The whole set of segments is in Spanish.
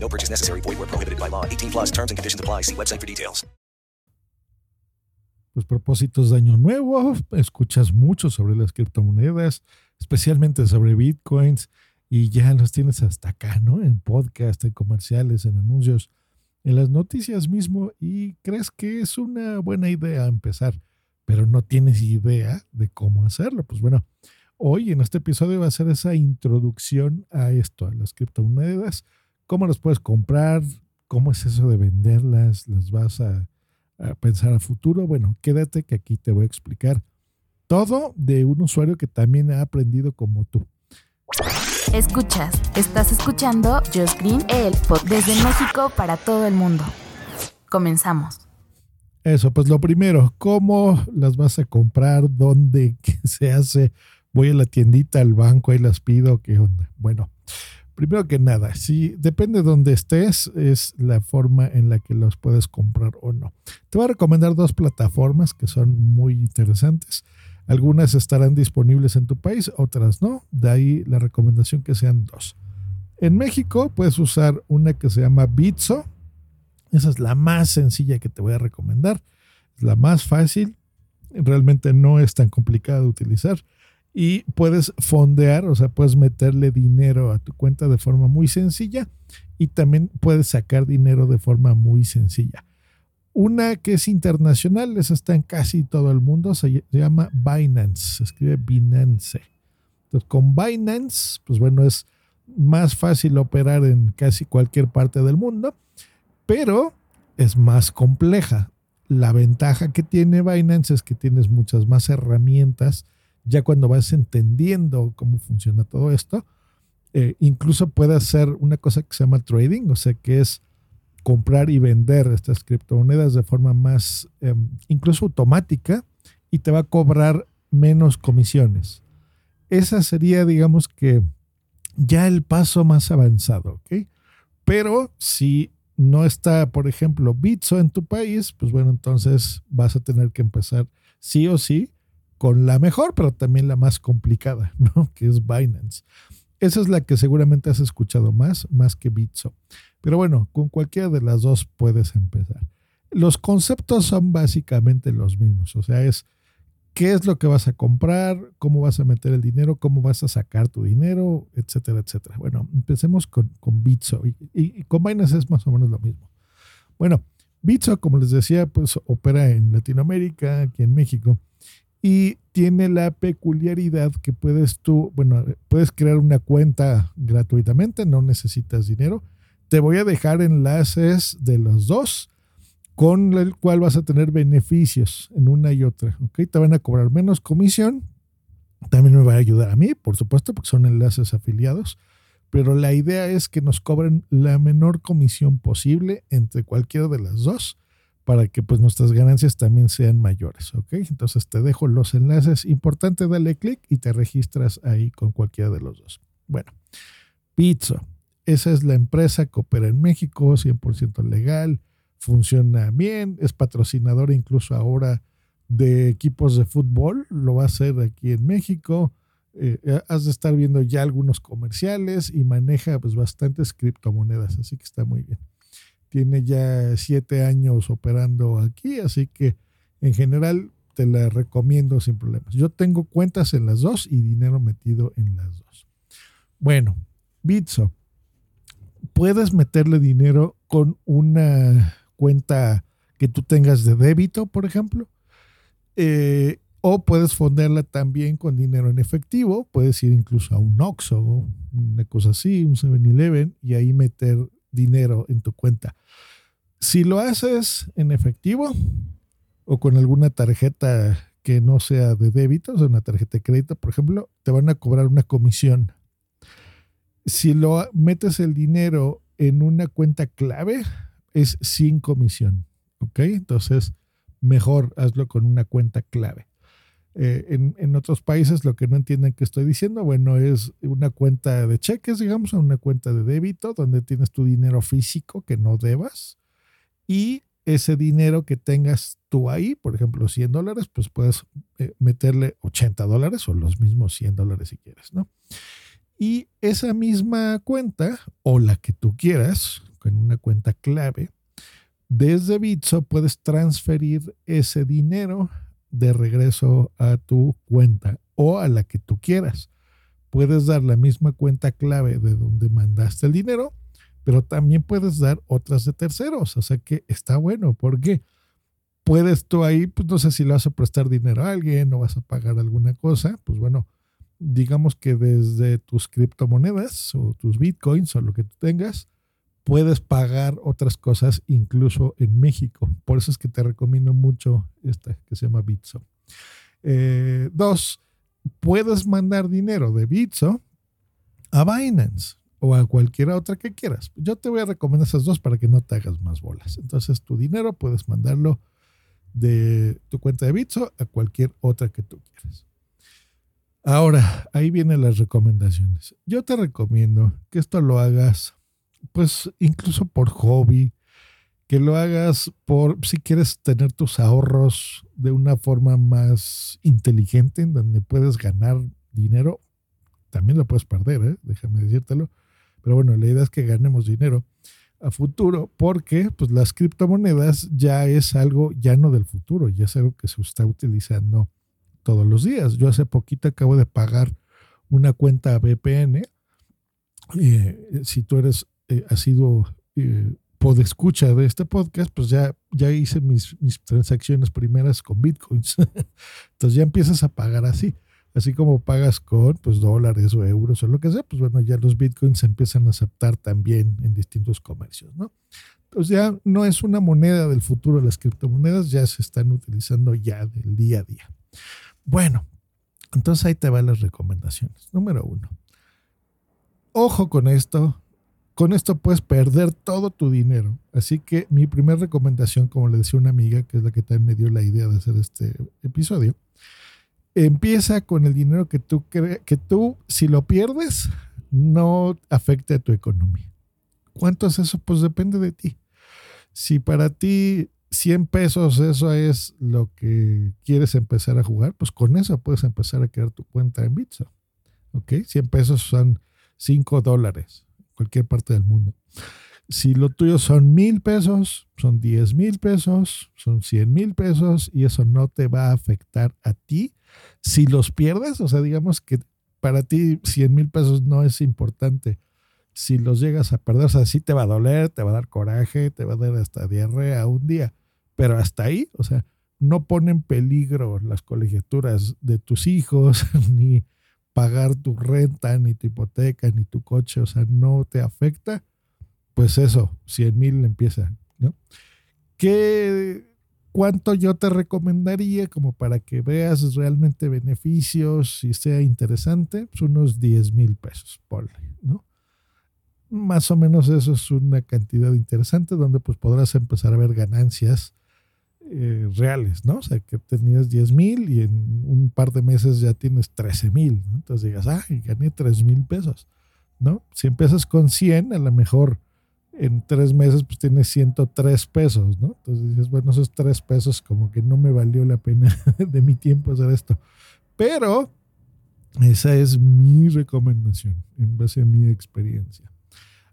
No purchase necessary. Void where prohibited by law. 18 plus terms and conditions apply. See website for details. Pues propósitos de año nuevo, escuchas mucho sobre las criptomonedas, especialmente sobre bitcoins, y ya los tienes hasta acá, ¿no? En podcast, en comerciales, en anuncios en las noticias mismo y crees que es una buena idea empezar, pero no tienes idea de cómo hacerlo. Pues bueno, hoy en este episodio va a ser esa introducción a esto, a las criptomonedas, cómo las puedes comprar, cómo es eso de venderlas, las vas a, a pensar a futuro. Bueno, quédate que aquí te voy a explicar todo de un usuario que también ha aprendido como tú. Escuchas, estás escuchando Just Green, el pod desde México para todo el mundo. Comenzamos. Eso, pues lo primero, ¿cómo las vas a comprar? ¿Dónde? ¿Qué se hace? Voy a la tiendita, al banco, ahí las pido, ¿qué onda? Bueno, primero que nada, si depende de dónde estés, es la forma en la que los puedes comprar o no. Te voy a recomendar dos plataformas que son muy interesantes. Algunas estarán disponibles en tu país, otras no. De ahí la recomendación que sean dos. En México puedes usar una que se llama Bitso. Esa es la más sencilla que te voy a recomendar. Es la más fácil. Realmente no es tan complicada de utilizar. Y puedes fondear, o sea, puedes meterle dinero a tu cuenta de forma muy sencilla. Y también puedes sacar dinero de forma muy sencilla. Una que es internacional, esa está en casi todo el mundo, se llama Binance, se escribe Binance. Entonces, con Binance, pues bueno, es más fácil operar en casi cualquier parte del mundo, pero es más compleja. La ventaja que tiene Binance es que tienes muchas más herramientas ya cuando vas entendiendo cómo funciona todo esto. Eh, incluso puede hacer una cosa que se llama trading, o sea, que es comprar y vender estas criptomonedas de forma más, eh, incluso automática, y te va a cobrar menos comisiones. Esa sería, digamos que, ya el paso más avanzado, ¿ok? Pero si no está, por ejemplo, Bitso en tu país, pues bueno, entonces vas a tener que empezar sí o sí con la mejor, pero también la más complicada, ¿no? Que es Binance. Esa es la que seguramente has escuchado más, más que Bitso. Pero bueno, con cualquiera de las dos puedes empezar. Los conceptos son básicamente los mismos, o sea, es qué es lo que vas a comprar, cómo vas a meter el dinero, cómo vas a sacar tu dinero, etcétera, etcétera. Bueno, empecemos con, con Bitso y, con Binance es más o menos lo mismo. Bueno, Bitso, como les decía, pues opera en Latinoamérica, aquí en México, y tiene la peculiaridad que puedes tú, bueno, puedes crear una cuenta gratuitamente, no necesitas dinero te voy a dejar enlaces de los dos con el cual vas a tener beneficios en una y otra. ¿ok? Te van a cobrar menos comisión. También me va a ayudar a mí, por supuesto, porque son enlaces afiliados. Pero la idea es que nos cobren la menor comisión posible entre cualquiera de las dos para que pues nuestras ganancias también sean mayores, ¿ok? Entonces te dejo los enlaces. Importante, dale clic y te registras ahí con cualquiera de los dos. Bueno, Pizza. Esa es la empresa que opera en México, 100% legal, funciona bien, es patrocinadora incluso ahora de equipos de fútbol, lo va a hacer aquí en México. Eh, has de estar viendo ya algunos comerciales y maneja pues bastantes criptomonedas, así que está muy bien. Tiene ya siete años operando aquí, así que en general te la recomiendo sin problemas. Yo tengo cuentas en las dos y dinero metido en las dos. Bueno, Bitso puedes meterle dinero con una cuenta que tú tengas de débito, por ejemplo. Eh, o puedes fondearla también con dinero en efectivo. Puedes ir incluso a un Oxxo, una cosa así, un 7-Eleven, y ahí meter dinero en tu cuenta. Si lo haces en efectivo o con alguna tarjeta que no sea de débito, o una tarjeta de crédito, por ejemplo, te van a cobrar una comisión si lo metes el dinero en una cuenta clave, es sin comisión. ¿Ok? Entonces, mejor hazlo con una cuenta clave. Eh, en, en, otros países lo que no entienden que estoy diciendo, bueno, es una cuenta de cheques, digamos, una cuenta de débito donde tienes tu dinero físico que no debas y ese dinero que tengas tú ahí, por ejemplo, 100 dólares, pues puedes eh, meterle 80 dólares o los mismos 100 dólares si quieres, ¿no? Y esa misma cuenta o la que tú quieras, con una cuenta clave, desde Bitso puedes transferir ese dinero de regreso a tu cuenta o a la que tú quieras. Puedes dar la misma cuenta clave de donde mandaste el dinero, pero también puedes dar otras de terceros. O sea que está bueno porque puedes tú ahí, pues no sé si le vas a prestar dinero a alguien o vas a pagar alguna cosa, pues bueno, digamos que desde tus criptomonedas o tus bitcoins o lo que tú tengas, puedes pagar otras cosas incluso en México. Por eso es que te recomiendo mucho esta que se llama Bitso. Eh, dos, puedes mandar dinero de Bitso a Binance o a cualquier otra que quieras. Yo te voy a recomendar esas dos para que no te hagas más bolas. Entonces tu dinero puedes mandarlo de tu cuenta de Bitso a cualquier otra que tú quieras. Ahora, ahí vienen las recomendaciones. Yo te recomiendo que esto lo hagas pues incluso por hobby, que lo hagas por si quieres tener tus ahorros de una forma más inteligente, en donde puedes ganar dinero, también lo puedes perder, ¿eh? déjame decírtelo, pero bueno, la idea es que ganemos dinero a futuro, porque pues las criptomonedas ya es algo ya no del futuro, ya es algo que se está utilizando todos los días. Yo hace poquito acabo de pagar una cuenta VPN. Eh, si tú eres eh, ha sido eh, escucha de este podcast, pues ya, ya hice mis, mis transacciones primeras con bitcoins. Entonces ya empiezas a pagar así. Así como pagas con pues, dólares o euros o lo que sea, pues bueno, ya los bitcoins se empiezan a aceptar también en distintos comercios, ¿no? Entonces ya no es una moneda del futuro, las criptomonedas ya se están utilizando ya del día a día. Bueno, entonces ahí te van las recomendaciones. Número uno, ojo con esto, con esto puedes perder todo tu dinero. Así que mi primera recomendación, como le decía una amiga, que es la que también me dio la idea de hacer este episodio, empieza con el dinero que tú crees que tú, si lo pierdes, no afecte a tu economía. ¿Cuánto es eso? Pues depende de ti. Si para ti 100 pesos eso es lo que quieres empezar a jugar, pues con eso puedes empezar a crear tu cuenta en Bitso. ¿Ok? 100 pesos son 5 dólares cualquier parte del mundo. Si lo tuyo son mil pesos, son diez mil pesos, son cien mil pesos y eso no te va a afectar a ti. Si los pierdes, o sea, digamos que para ti cien mil pesos no es importante. Si los llegas a perder, o sea, sí te va a doler, te va a dar coraje, te va a dar hasta diarrea un día, pero hasta ahí, o sea, no pone en peligro las colegiaturas de tus hijos, ni, pagar tu renta, ni tu hipoteca, ni tu coche, o sea, no te afecta, pues eso, 100 mil empieza, ¿no? ¿Qué, ¿Cuánto yo te recomendaría como para que veas realmente beneficios y sea interesante? Pues unos 10 mil pesos, por ¿no? Más o menos eso es una cantidad interesante donde pues podrás empezar a ver ganancias eh, reales, ¿no? O sea, que tenías 10 mil y en un par de meses ya tienes 13 mil, ¿no? Entonces digas, ah, gané 3 mil pesos, ¿no? Si empiezas con 100, a lo mejor en tres meses pues tienes 103 pesos, ¿no? Entonces dices, bueno, esos 3 pesos como que no me valió la pena de mi tiempo hacer esto. Pero esa es mi recomendación en base a mi experiencia.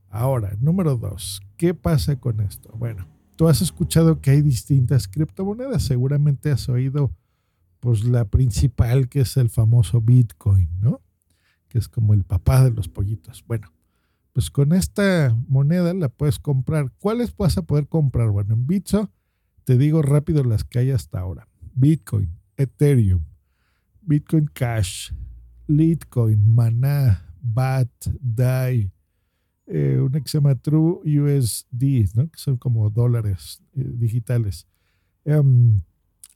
Ahora, número dos, ¿qué pasa con esto? Bueno, tú has escuchado que hay distintas criptomonedas, seguramente has oído pues la principal que es el famoso Bitcoin, ¿no? Que es como el papá de los pollitos. Bueno, pues con esta moneda la puedes comprar. ¿Cuáles vas a poder comprar? Bueno, en Bitso te digo rápido las que hay hasta ahora. Bitcoin, Ethereum, Bitcoin Cash, Litecoin, Mana, BAT, DAI, eh, una que se llama True USD, ¿no? que son como dólares eh, digitales. Em,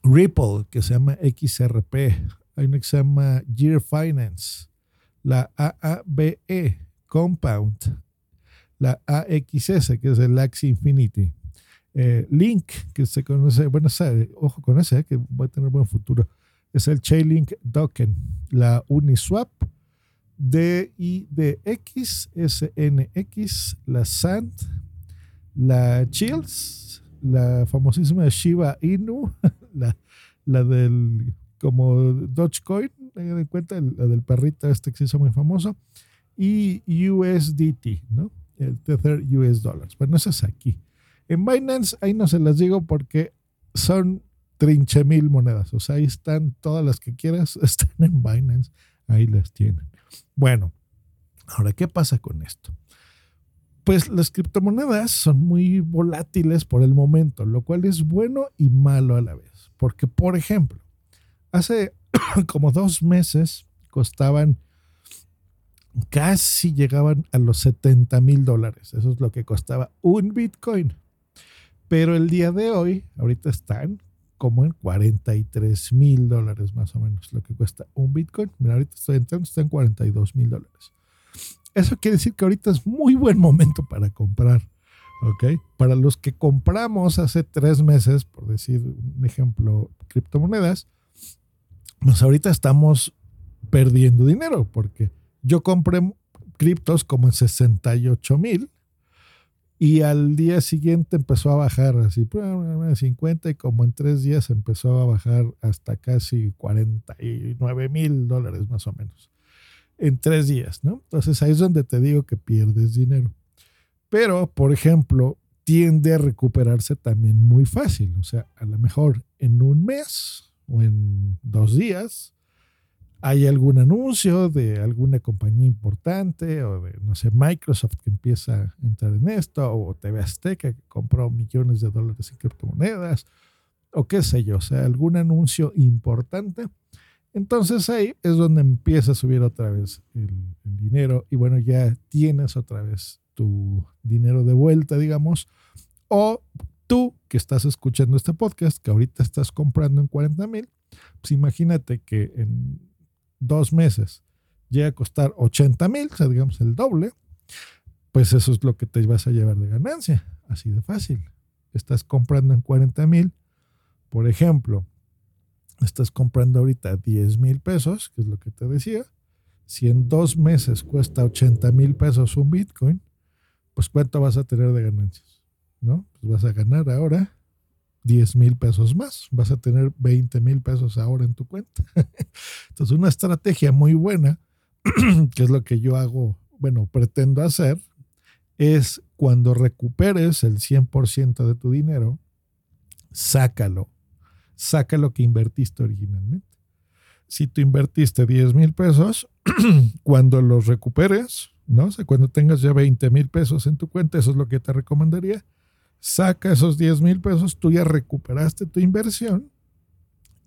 Ripple, que se llama XRP. Hay una que se llama Year Finance. La AABE, Compound. La AXS, que es el Axie Infinity. Eh, Link, que se conoce, bueno, ojo con ese, que va a tener buen futuro, es el Chainlink Token, la Uniswap, DIDX, SNX, la SAND, la Chills, la famosísima Shiba Inu, la, la del como Dogecoin, tengan en cuenta la del perrito este que se hizo muy famoso, y USDT, ¿no? El Tether US Dollars. Bueno, eso es aquí. En Binance, ahí no se las digo porque son trinche mil monedas. O sea, ahí están todas las que quieras, están en Binance. Ahí las tienen. Bueno, ahora, ¿qué pasa con esto? Pues las criptomonedas son muy volátiles por el momento, lo cual es bueno y malo a la vez. Porque, por ejemplo, hace como dos meses costaban casi llegaban a los 70 mil dólares. Eso es lo que costaba un Bitcoin. Pero el día de hoy, ahorita están como en 43 mil dólares más o menos, lo que cuesta un Bitcoin. Mira, ahorita estoy entrando, está en 42 mil dólares. Eso quiere decir que ahorita es muy buen momento para comprar. ¿Ok? Para los que compramos hace tres meses, por decir un ejemplo, criptomonedas, pues ahorita estamos perdiendo dinero porque yo compré criptos como en 68 mil y al día siguiente empezó a bajar así, 50 y como en tres días empezó a bajar hasta casi 49 mil dólares más o menos. En tres días, ¿no? Entonces ahí es donde te digo que pierdes dinero. Pero, por ejemplo, tiende a recuperarse también muy fácil. O sea, a lo mejor en un mes o en dos días hay algún anuncio de alguna compañía importante o de, no sé, Microsoft que empieza a entrar en esto, o TV Azteca que compró millones de dólares en criptomonedas, o qué sé yo, o sea, algún anuncio importante. Entonces ahí es donde empieza a subir otra vez el, dinero y bueno, ya tienes otra vez tu dinero de vuelta, digamos, o tú que estás escuchando este podcast, que ahorita estás comprando en 40 mil, pues imagínate que en dos meses llega a costar 80 mil, o sea, digamos el doble, pues eso es lo que te vas a llevar de ganancia. Así de fácil. Estás comprando en 40 mil, por ejemplo, estás comprando ahorita 10 mil pesos, que es lo que te decía. Si en dos meses cuesta 80 mil pesos un Bitcoin, pues ¿cuánto vas a tener de ganancias? ¿No? Pues vas a ganar ahora 10 mil pesos más. Vas a tener 20 mil pesos ahora en tu cuenta. Entonces, una estrategia muy buena, que es lo que yo hago, bueno, pretendo hacer, es cuando recuperes el 100% de tu dinero, sácalo. Saca lo que invertiste originalmente. Si tú invertiste 10 mil pesos, cuando los recuperes, ¿no? O cuando tengas ya 20 mil pesos en tu cuenta, eso es lo que te recomendaría saca esos 10 mil pesos, tú ya recuperaste tu inversión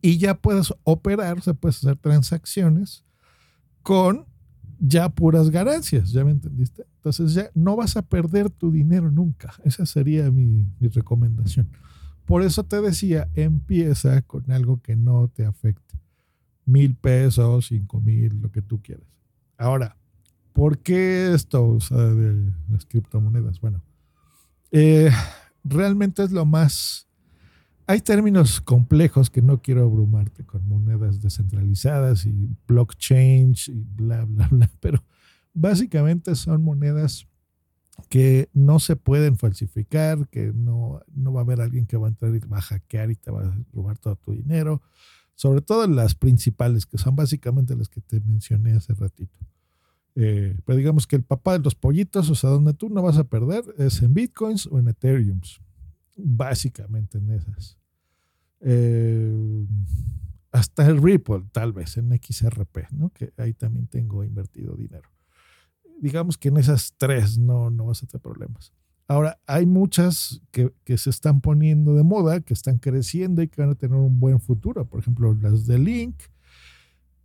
y ya puedes operar, o sea, puedes hacer transacciones con ya puras ganancias, ¿ya me entendiste? Entonces ya no vas a perder tu dinero nunca. Esa sería mi, recomendación. Por eso te decía, empieza con algo que no te afecte. Mil pesos, cinco mil, lo que tú quieras. Ahora, ¿por qué esto o de las criptomonedas? Bueno, eh, realmente es lo más... Hay términos complejos que no quiero abrumarte con monedas descentralizadas y blockchain y bla, bla, bla, pero básicamente son monedas que no se pueden falsificar, que no, no va a haber alguien que va a entrar y va a hackear y te va a robar todo tu dinero, sobre todo las principales, que son básicamente las que te mencioné hace ratito. Eh, pero digamos que el papá de los pollitos, o sea, donde tú no vas a perder es en bitcoins o en ethereum. Básicamente en esas. Eh, hasta el Ripple, tal vez, en XRP, ¿no? Que ahí también tengo invertido dinero. Digamos que en esas tres no, no vas a tener problemas. Ahora, hay muchas que, que, se están poniendo de moda, que están creciendo y que van a tener un buen futuro. Por ejemplo, las de Link,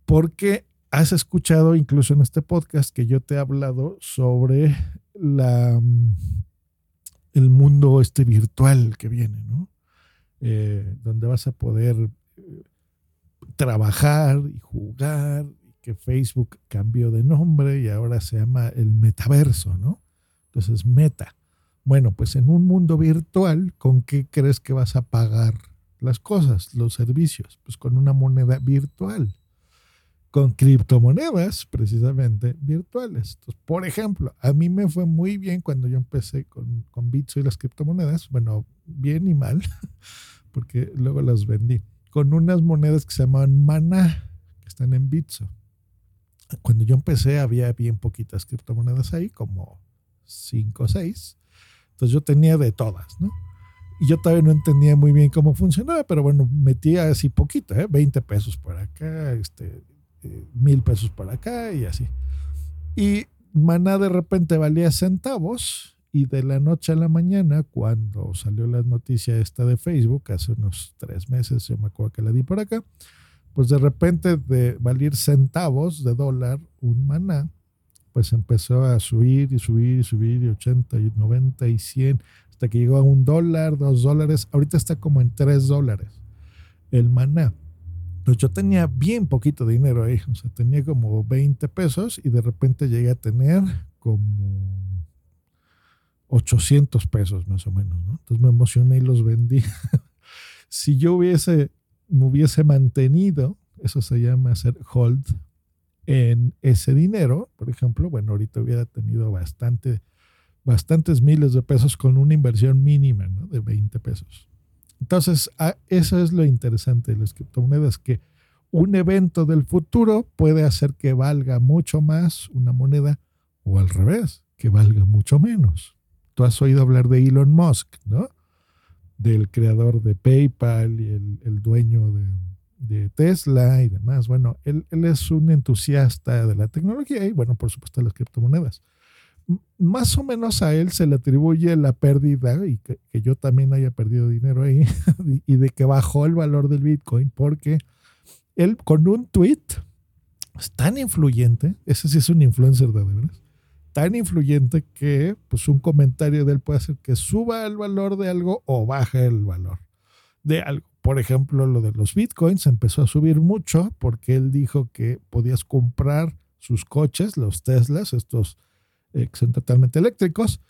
porque has escuchado incluso en este podcast que yo te he hablado sobre la, mm, el mundo este virtual que viene, ¿no? Eh, donde vas a poder eh, trabajar y jugar, que Facebook cambió de nombre y ahora se llama el metaverso, ¿no? Entonces, meta, Bueno, pues en un mundo virtual, ¿con qué crees que vas a pagar las cosas, los servicios? Pues con una moneda virtual, con criptomonedas precisamente virtuales. Entonces, por ejemplo, a mí me fue muy bien cuando yo empecé con, con Bitso y las criptomonedas, bueno, bien y mal, porque luego las vendí, con unas monedas que se llamaban Mana, que están en Bitso. Cuando yo empecé había bien poquitas criptomonedas ahí, como 5 o 6 entonces yo tenía de todas, ¿no? Y yo todavía no entendía muy bien cómo funcionaba, pero bueno, metía así poquito, ¿eh? 20 pesos por acá, este, eh, mil pesos por acá y así. Y Maná de repente valía centavos y de la noche a la mañana, cuando salió la noticia esta de Facebook, hace unos tres meses, yo me acuerdo que la di por acá, pues de repente de valer centavos de dólar un maná, pues empezó a subir y subir y subir y 80 y 90 y 100 hasta que llegó a un dólar, dos dólares. Ahorita está como en tres dólares el maná. Pues yo tenía bien poquito dinero ahí, o sea, tenía como 20 pesos y de repente llegué a tener como 800 pesos más o menos, ¿no? Entonces me emocioné y los vendí. si yo hubiese, me hubiese mantenido, eso se llama hacer hold en ese dinero, por ejemplo, bueno, ahorita hubiera tenido bastante, bastantes miles de pesos con una inversión mínima ¿no? de 20 pesos. Entonces, eso es lo interesante de las criptomonedas, que un evento del futuro puede hacer que valga mucho más una moneda o al revés, que valga mucho menos. Tú has oído hablar de Elon Musk, ¿no? Del creador de PayPal y el, el dueño de, de Tesla y demás. Bueno, él, es un entusiasta de la tecnología y, bueno, por supuesto, las criptomonedas. Más o menos a él se le atribuye la pérdida y que, yo también haya perdido dinero ahí y de que bajó el valor del Bitcoin porque él con un tweet es tan influyente, ese sí es un influencer de veras, tan influyente que pues un comentario de él puede hacer que suba el valor de algo o baje el valor de algo. Por ejemplo, lo de los bitcoins empezó a subir mucho porque él dijo que podías comprar sus coches, los Teslas, estos eh, son totalmente eléctricos,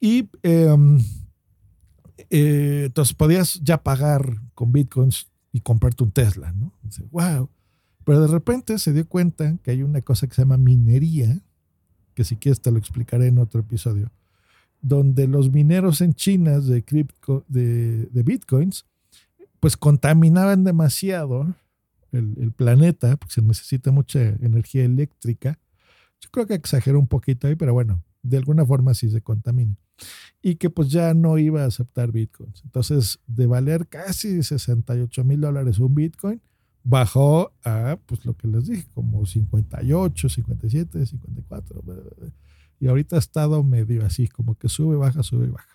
y em, eh, entonces podías ya pagar con bitcoins y comprarte un Tesla, ¿no? Wow. Pero de repente se dio cuenta que hay una cosa que se llama minería, que si quieres te lo explicaré en otro episodio, donde los mineros en China de, de, de bitcoins pues contaminaban demasiado el, planeta, porque se necesita mucha energía eléctrica. Yo creo que exageró un poquito ahí, pero bueno, de alguna forma sí se contamina. Y que pues ya no iba a aceptar bitcoins. Entonces, de valer casi 68 mil dólares un bitcoin, bajó a, pues lo que les dije, como 58, 57, 54. Y ahorita ha estado medio así, como que sube, baja, sube, baja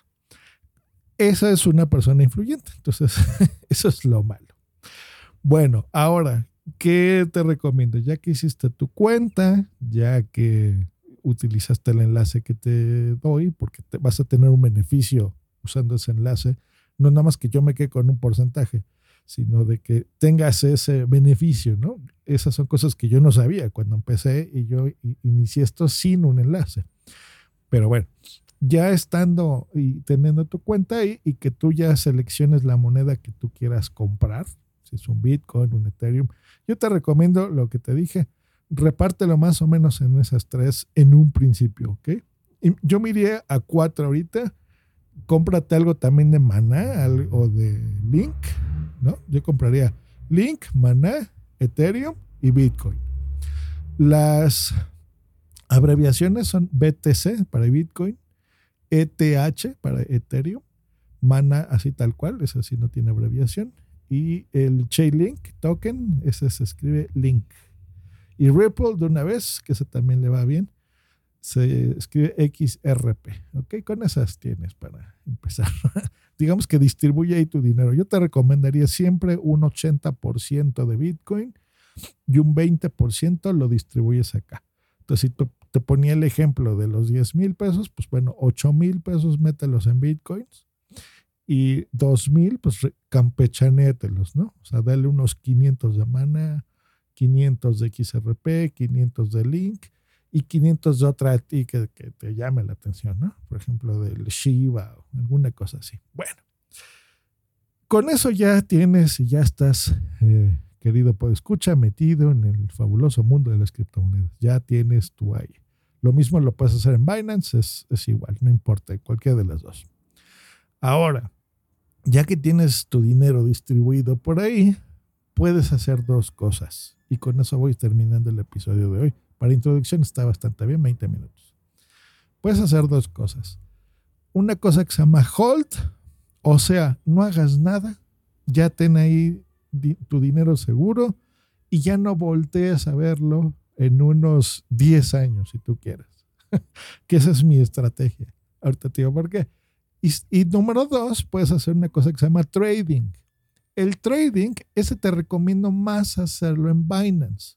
esa es una persona influyente. Entonces, eso es lo malo. Bueno, ahora, ¿qué te recomiendo? Ya que hiciste tu cuenta, ya que utilizaste el enlace que te doy, porque vas a tener un beneficio usando ese enlace, no nada más que yo me quede con un porcentaje, sino de que tengas ese beneficio, ¿no? Esas son cosas que yo no sabía cuando empecé y yo inicié esto sin un enlace. Pero bueno, ya estando y teniendo tu cuenta ahí y que tú ya selecciones la moneda que tú quieras comprar, si es un Bitcoin, un Ethereum, yo te recomiendo lo que te dije, repártelo más o menos en esas tres en un principio, ¿ok? Y yo me iría a cuatro ahorita, cómprate algo también de Maná o de Link, ¿no? Yo compraría Link, Maná, Ethereum y Bitcoin. Las abreviaciones son BTC para Bitcoin, ETH para Ethereum, Mana así tal cual, ese sí no tiene abreviación, y el Chainlink token, ese se escribe Link. Y Ripple de una vez, que ese también le va bien, se escribe XRP. ¿Ok? Con esas tienes para empezar. Digamos que distribuye ahí tu dinero. Yo te recomendaría siempre un 80% de Bitcoin y un 20% lo distribuyes acá. Entonces, si tú te ponía el ejemplo de los 10 mil pesos, pues bueno, 8 mil pesos mételos en bitcoins y 2 mil, pues campechanételos, ¿no? O sea, dale unos 500 de mana, 500 de XRP, 500 de Link y 500 de otra a ti que, que te llame la atención, ¿no? Por ejemplo, del Shiba o alguna cosa así. Bueno, con eso ya tienes y ya estás, eh, querido pues escucha, metido en el fabuloso mundo de las criptomonedas. Ya tienes tu ahí. Lo mismo lo puedes hacer en Binance, es, es igual, no importa, cualquiera de las dos. Ahora, ya que tienes tu dinero distribuido por ahí, puedes hacer dos cosas. Y con eso voy terminando el episodio de hoy. Para introducción está bastante bien, 20 minutos. Puedes hacer dos cosas. Una cosa que se llama hold, o sea, no hagas nada, ya ten ahí tu dinero seguro y ya no voltees a verlo en unos 10 años, si tú quieres. que esa es mi estrategia. Ahorita te digo por qué. Y, número dos, puedes hacer una cosa que se llama trading. El trading, ese te recomiendo más hacerlo en Binance.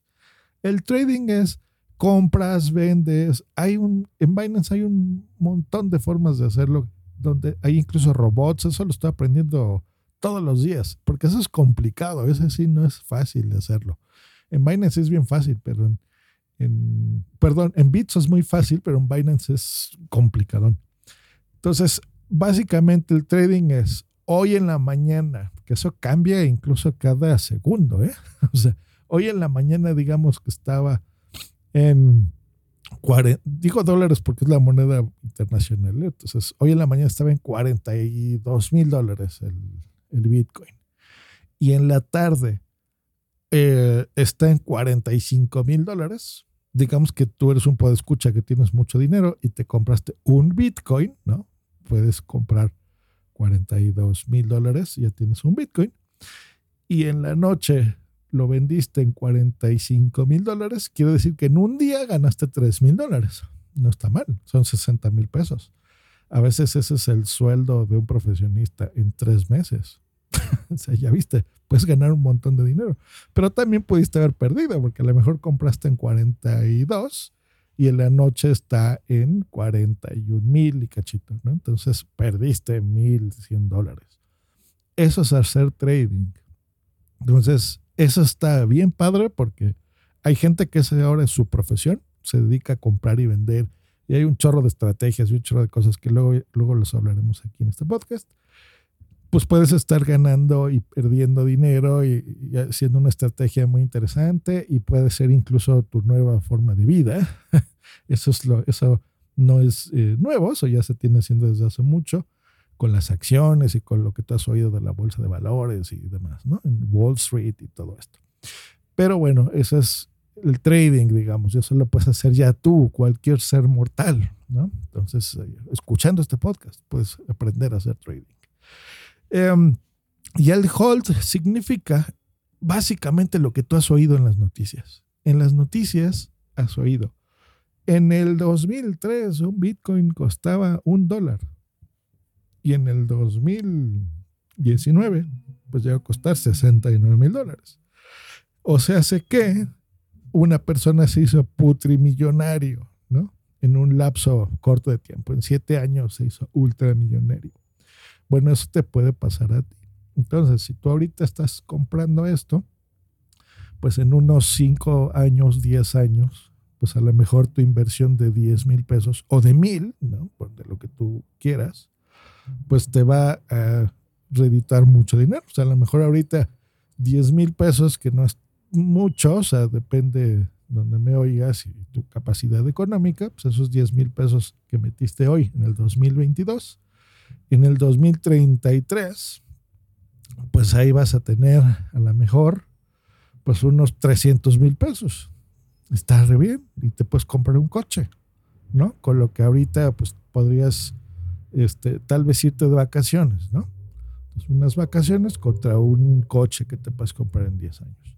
El trading es compras, vendes. Hay un, en Binance hay un montón de formas de hacerlo, donde hay incluso robots. Eso lo estoy aprendiendo todos los días, porque eso es complicado. Ese sí no es fácil de hacerlo. En Binance es bien fácil, pero en, perdón, en Bits es muy fácil, pero en Binance es complicadón. Entonces, básicamente el trading es hoy en la mañana, que eso cambia incluso cada segundo, ¿eh? O sea, hoy en la mañana digamos que estaba en 40, digo dólares porque es la moneda internacional, ¿eh? entonces hoy en la mañana estaba en 42 mil dólares el, el, Bitcoin. Y en la tarde eh, está en 45 mil dólares. Digamos que tú eres un escucha que tienes mucho dinero y te compraste un Bitcoin, ¿no? Puedes comprar 42 mil dólares, ya tienes un Bitcoin. Y en la noche lo vendiste en 45 mil dólares, quiere decir que en un día ganaste 3 mil dólares. No está mal, son 60 mil pesos. A veces ese es el sueldo de un profesionista en tres meses. o sea, ya viste, puedes ganar un montón de dinero. Pero también pudiste haber perdido, porque a lo mejor compraste en 42 y en la noche está en 41 mil y cachito, ¿no? Entonces perdiste 1.100 dólares. Eso es hacer trading. Entonces, eso está bien padre porque hay gente que ese ahora es su profesión, se dedica a comprar y vender y hay un chorro de estrategias y un chorro de cosas que luego, luego los hablaremos aquí en este podcast pues puedes estar ganando y perdiendo dinero y, haciendo una estrategia muy interesante y puede ser incluso tu nueva forma de vida. Eso, es lo, eso no es eh, nuevo, eso ya se tiene haciendo desde hace mucho con las acciones y con lo que tú has oído de la bolsa de valores y demás, ¿no? En Wall Street y todo esto. Pero bueno, eso es el trading, digamos, eso lo puedes hacer ya tú, cualquier ser mortal, ¿no? Entonces, eh, escuchando este podcast, puedes aprender a hacer trading. Em, y el hold significa básicamente lo que tú has oído en las noticias. En las noticias has oído. En el 2003 un Bitcoin costaba un dólar. Y en el 2019 pues llegó a costar 69 mil dólares. O sea, hace que una persona se hizo putrimillonario, ¿no? En un lapso corto de tiempo. En siete años se hizo ultramillonario. Bueno, eso te puede pasar a ti. Entonces, si tú ahorita estás comprando esto, pues en unos 5 años, 10 años, pues a lo mejor tu inversión de 10 mil pesos o de mil, ¿no? De lo que tú quieras, pues te va a reeditar mucho dinero. O sea, a lo mejor ahorita 10 mil pesos, que no es mucho, o sea, depende donde me oigas y tu capacidad económica, pues esos 10 mil pesos que metiste hoy en el 2022, en el 2033, pues ahí vas a tener a lo mejor pues unos 300 mil pesos. Está re bien y te puedes comprar un coche, ¿no? Con lo que ahorita pues podrías este, tal vez irte de vacaciones, ¿no? unas vacaciones contra un coche que te puedes comprar en 10 años.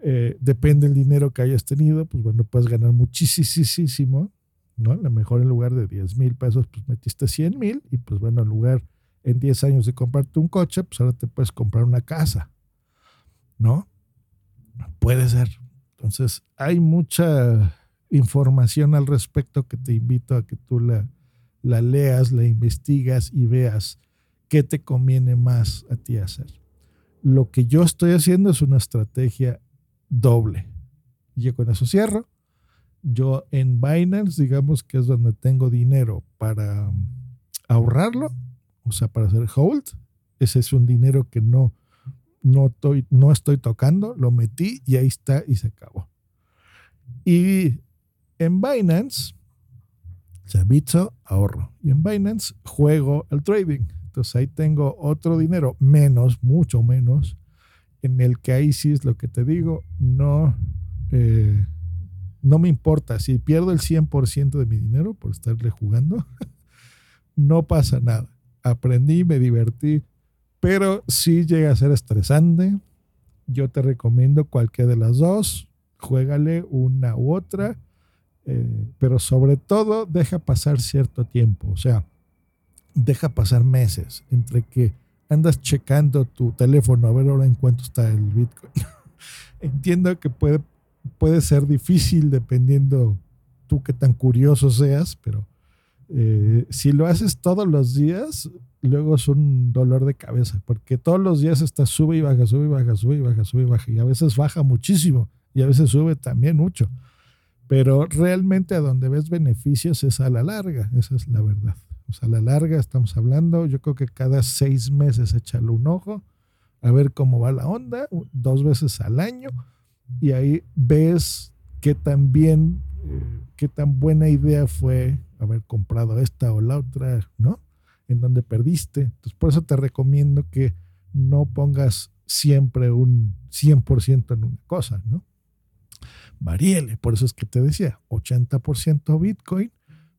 Eh, depende del dinero que hayas tenido, pues bueno, puedes ganar muchísimo ¿no? A lo mejor en lugar de 10 mil pesos, pues metiste 100 mil y pues bueno, en lugar en 10 años de comprarte un coche, pues ahora te puedes comprar una casa, ¿no? Puede ser. Entonces, hay mucha información al respecto que te invito a que tú la, leas, la investigas y veas qué te conviene más a ti hacer. Lo que yo estoy haciendo es una estrategia doble. Yo con eso cierro Yo en Binance, digamos que es donde tengo dinero para ahorrarlo, o sea, para hacer hold. Ese es un dinero que no, no, estoy, no estoy tocando, lo metí y ahí está y se acabó. Y en Binance, o sea, Bitso, ahorro. Y en Binance juego el trading. Entonces ahí tengo otro dinero, menos, mucho menos, en el que ahí sí es lo que te digo, no, eh, no me importa. Si pierdo el 100% de mi dinero por estarle jugando, no pasa nada. Aprendí, me divertí, pero si llega a ser estresante. Yo te recomiendo cualquiera de las dos. Juégale una u otra eh, pero sobre todo deja pasar cierto tiempo, o sea, deja pasar meses entre que andas checando tu teléfono a ver ahora en cuánto está el Bitcoin. Entiendo que puede, puede ser difícil dependiendo tú qué tan curioso seas, pero eh, si lo haces todos los días, luego es un dolor de cabeza, porque todos los días está sube y baja, sube y baja, sube y baja, sube y baja, y a veces baja muchísimo y a veces sube también mucho. Pero realmente a donde ves beneficios es a la larga, esa es la verdad. O sea, a la larga estamos hablando, yo creo que cada seis meses échale un ojo a ver cómo va la onda, dos veces al año, y ahí ves qué tan bien, eh, qué tan buena idea fue haber comprado esta o la otra, ¿no? En donde perdiste. Entonces, por eso te recomiendo que no pongas siempre un 100% en una cosa, ¿no? varíele. Por eso es que te decía, 80% Bitcoin,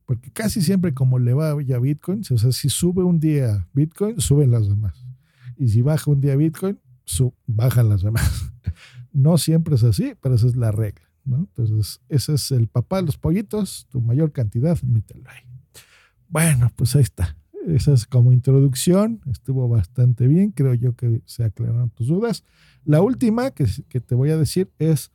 porque casi siempre como le va ya Bitcoin, o sea, si sube un día Bitcoin, suben las demás. Y si baja un día Bitcoin, bajan las demás. No siempre es así, pero esa es la regla. Entonces, ese es el papá de los pollitos, tu mayor cantidad, mételo ahí. Bueno, pues ahí está. Esa es como introducción, estuvo bastante bien, creo yo que se aclararon tus dudas. La última que, que te voy a decir es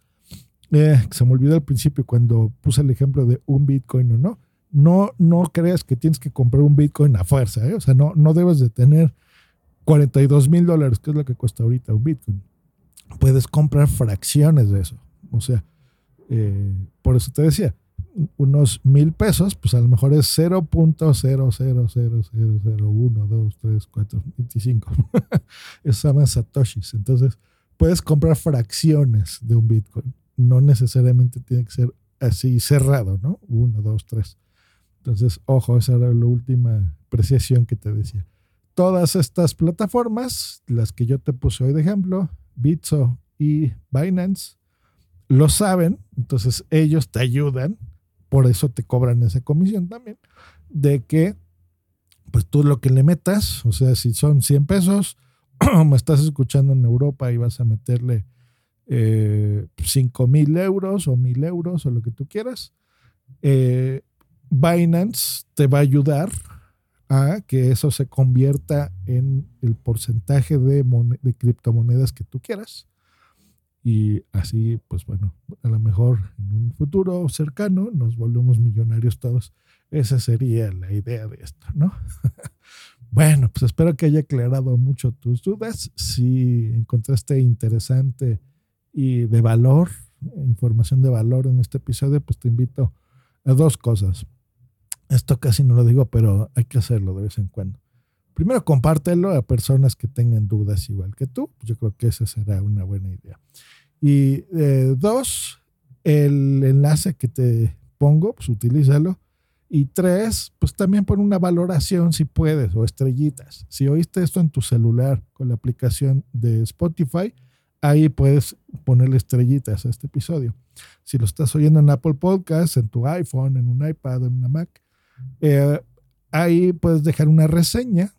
eh, se me olvidó al principio cuando puse el ejemplo de un Bitcoin o no. No, no creas que tienes que comprar un Bitcoin a fuerza, ¿eh? o sea, no, no debes de tener 42 mil dólares, que es lo que cuesta ahorita un Bitcoin. Puedes comprar fracciones de eso. O sea, eh, por eso te decía, unos mil pesos, pues a lo mejor es 0.000001, 2, 3, 4, 25. Eso se llama satoshis. Entonces, puedes comprar fracciones de un Bitcoin no necesariamente tiene que ser así cerrado, ¿no? Uno, dos, tres. Entonces, ojo, esa era la última apreciación que te decía. Todas estas plataformas, las que yo te puse hoy de ejemplo, Bitso y Binance, lo saben, entonces ellos te ayudan, por eso te cobran esa comisión también, de que pues tú lo que le metas, o sea, si son 100 pesos, me estás escuchando en Europa y vas a meterle eh, 5 mil euros o mil euros o lo que tú quieras, eh, Binance te va a ayudar a que eso se convierta en el porcentaje de, de criptomonedas que tú quieras. Y así, pues bueno, a lo mejor en un futuro cercano nos volvemos millonarios todos. Esa sería la idea de esto, ¿no? bueno, pues espero que haya aclarado mucho tus dudas. Si encontraste interesante y de valor, información de valor en este episodio, pues te invito a dos cosas. Esto casi no lo digo, pero hay que hacerlo de vez en cuando. Primero, compártelo a personas que tengan dudas igual que tú. Yo creo que esa será una buena idea. Y eh, dos, el enlace que te pongo, pues utilízalo. Y tres, pues también pon una valoración si puedes o estrellitas. Si oíste esto en tu celular con la aplicación de Spotify, ahí puedes ponerle estrellitas a este episodio. Si lo estás oyendo en Apple Podcasts, en tu iPhone, en un iPad, en una Mac, eh, ahí puedes dejar una reseña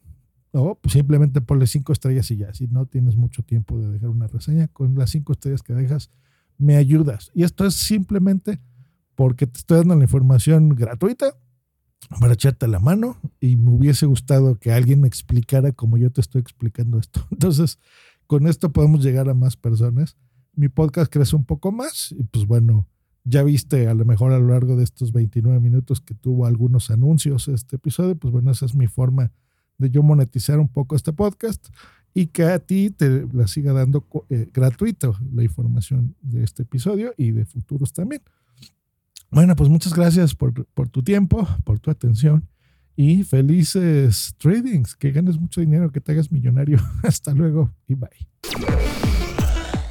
o simplemente ponle cinco estrellas y ya. Si no tienes mucho tiempo de dejar una reseña, con las cinco estrellas que dejas, me ayudas. Y esto es simplemente porque te estoy dando la información gratuita para echarte la mano y me hubiese gustado que alguien me explicara como yo te estoy explicando esto. Entonces, con esto podemos llegar a más personas. Mi podcast crece un poco más y pues bueno, ya viste a lo mejor a lo largo de estos 29 minutos que tuvo algunos anuncios este episodio, pues bueno, esa es mi forma de yo monetizar un poco este podcast y que a ti te la siga dando eh, gratuito la información de este episodio y de futuros también. Bueno, pues muchas gracias por, por tu tiempo, por tu atención y felices tradings, que ganes mucho dinero, que te hagas millonario. Hasta luego y bye.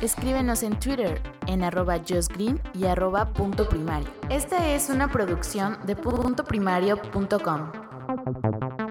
Escríbenos en Twitter en arroba justgreen y arroba punto primario. Esta es una producción de puntoprimario.com.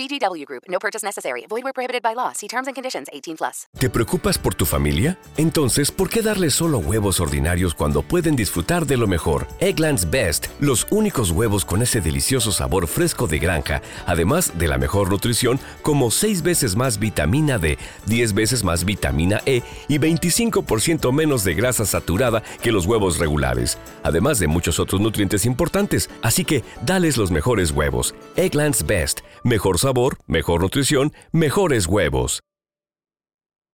VGW Group. No purchase necessary. Void where prohibited by law. See terms and conditions. 18 plus. ¿Te preocupas por tu familia? Entonces, ¿por qué darles solo huevos ordinarios cuando pueden disfrutar de lo mejor? Eggland's Best, los únicos huevos con ese delicioso sabor fresco de granja, además de la mejor nutrición, como 6 veces más vitamina D, 10 veces más vitamina E y 25% menos de grasa saturada que los huevos regulares, además de muchos otros nutrientes importantes. Así que, dales los mejores huevos. Eggland's Best, mejor mejor nutrición, mejores huevos.